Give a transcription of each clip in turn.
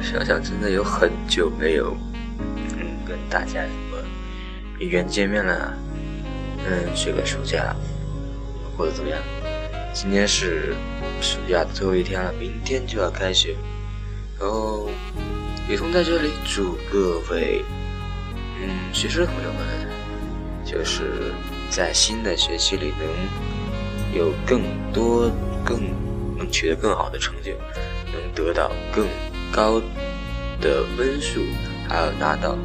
想想真的有很久没有，嗯，跟大家什么一圆见面了。嗯，这个暑假过得怎么样？今天是暑假的最后一天了，明天就要开学。然后雨桐在这里祝各位，嗯，学生朋友们，就是在新的学期里能有更多、更能取得更好的成就，能得到更高的分数，还有拿到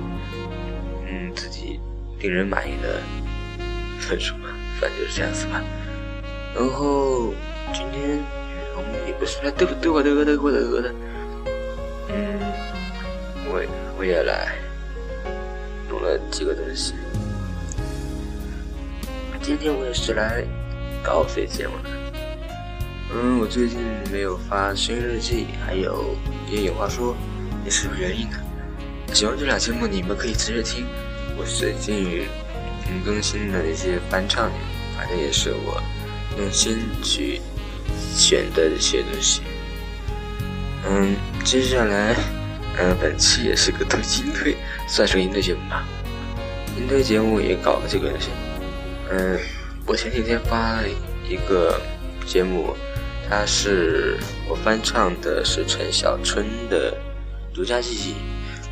嗯自己令人满意的分数吧，反正就是这样子吧。然后今天雨桐也不是来嘚嘚我嘚嘚嘚我嘚嘚的。嗯，我我也来弄了几个东西。今天我也是来告别节目的。嗯，我最近没有发新日记，还有也有话说，也是有原因的。喜欢这俩节目，你们可以直接听。我最近嗯更新的一些翻唱，反正也是我用心去选的一些东西。嗯，接下来，嗯，本期也是个推金推，算是个音推节目吧。音推节目也搞了这个东西。嗯，我前几天发了一个节目，它是我翻唱的是陈小春的《独家记忆》，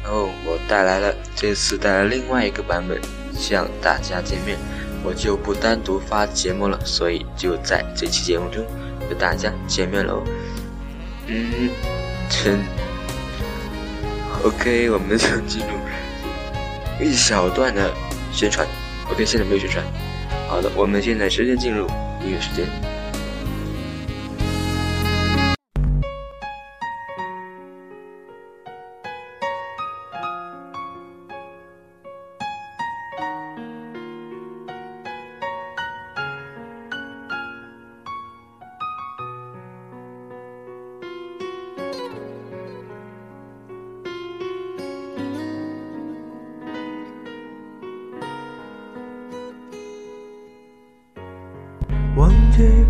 然后我带来了这次带来另外一个版本向大家见面，我就不单独发节目了，所以就在这期节目中和大家见面喽。嗯。陈，OK，我们就进入一小段的宣传。OK，现在没有宣传。好的，我们现在直接进入音乐时间。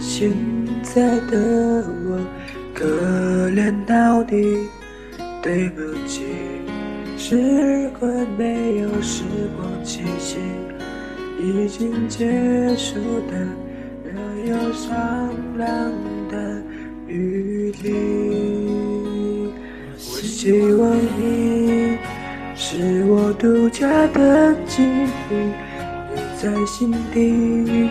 现在的我可怜到底，对不起，时光没有时光机器，已经结束的没有商量的余地。我希望你是我独家的记忆，留在心底。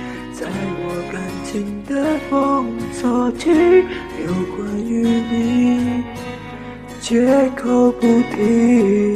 在我感情的封锁区，有关于你，绝口不提，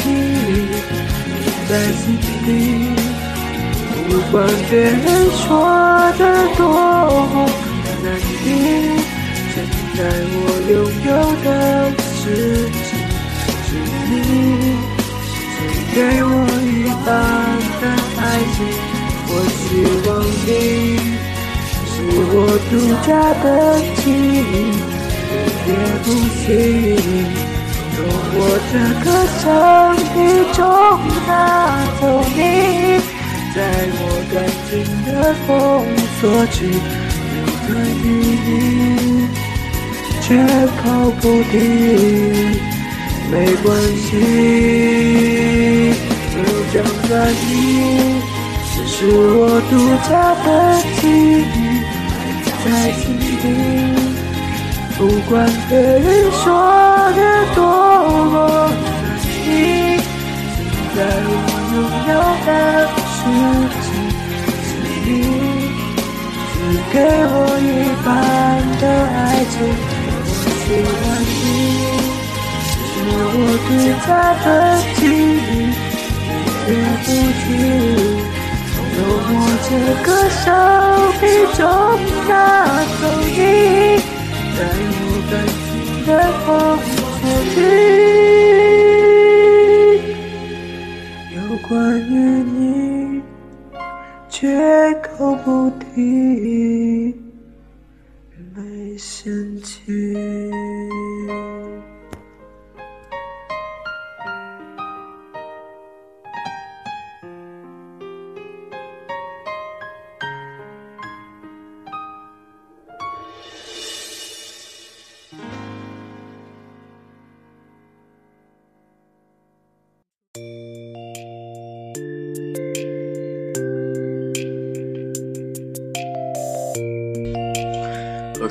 在心底。不管别人说的多么难听，现在我拥有的事情是你赐给我一半的爱情。我希望你是我独家的记忆，也不行。从我这个生命中拿走你，在我感情的封锁区，有关于你绝口不提。没关系，就这样你，只是我独家的记忆，在心底。不管别人说的多么难听，现在我拥有的事情。是你赐给我一半的爱情。我喜欢你，是我独家的记忆，你也不知。从我这个手臂中拿走你。在我感情的封锁区，有关于你，绝口不提，没嫌弃。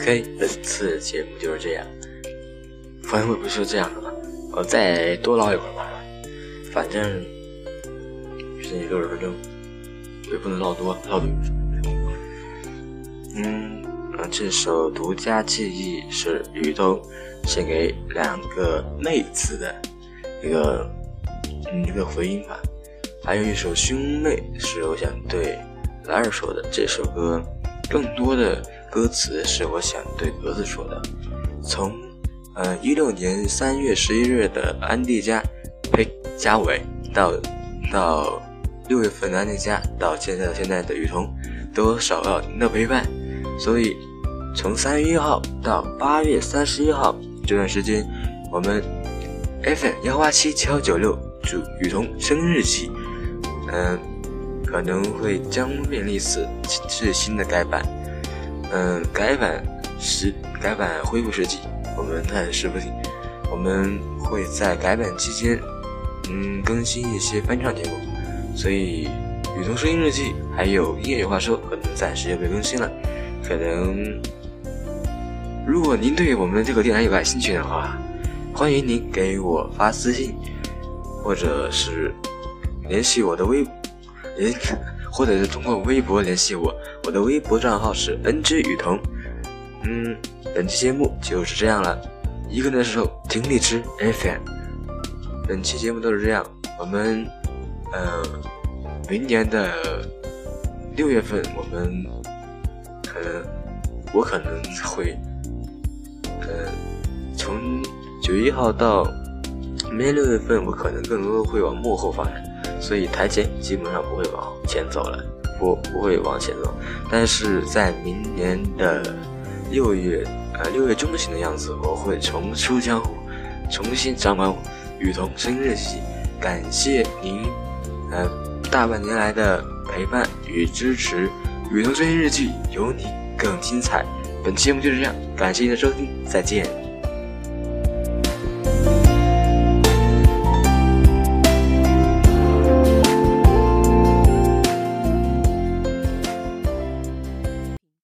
OK，本次节目就是这样。反正我不是这样的嘛，我再多唠一会儿吧。反正时间六十分钟，也不能唠多，唠多有什么用？嗯，这首《独家记忆》是雨桐献给两个妹子的一个嗯一个回音吧。还有一首《兄妹》是我想对兰儿说的。这首歌更多的。歌词是我想对格子说的。从呃一六年三月十一日的安迪家，呸，嘉伟到到六月份的安迪家，到现在现在的雨桐，都少了您的陪伴。所以从三月一号到八月三十一号这段时间，我们 FM 幺八七七幺九六祝雨桐生日喜，嗯，可能会将面临一次最新的改版。嗯，改版时改版恢复设计，我们暂时不行。我们会在改版期间，嗯，更新一些翻唱节目。所以，雨桐声音日记还有夜夜话说，可能暂时也被更新了。可能，如果您对我们的这个电台有感兴趣的话，欢迎您给我发私信，或者是联系我的微联。或者是通过微博联系我，我的微博账号是 ng 雨桐。嗯，本期节目就是这样了。一个人的时候听荔枝 FM。本期节目都是这样。我们，呃，明年的六月份，我们可能，我可能会，呃，从九月一号到明年六月份，我可能更多的会往幕后发展。所以台前基本上不会往前走了，不不会往前走。但是在明年的六月，呃六月中旬的样子，我会重出江湖，重新掌管雨桐生日喜。感谢您，呃大半年来的陪伴与支持。雨桐生日记有你更精彩。本期节目就是这样，感谢您的收听，再见。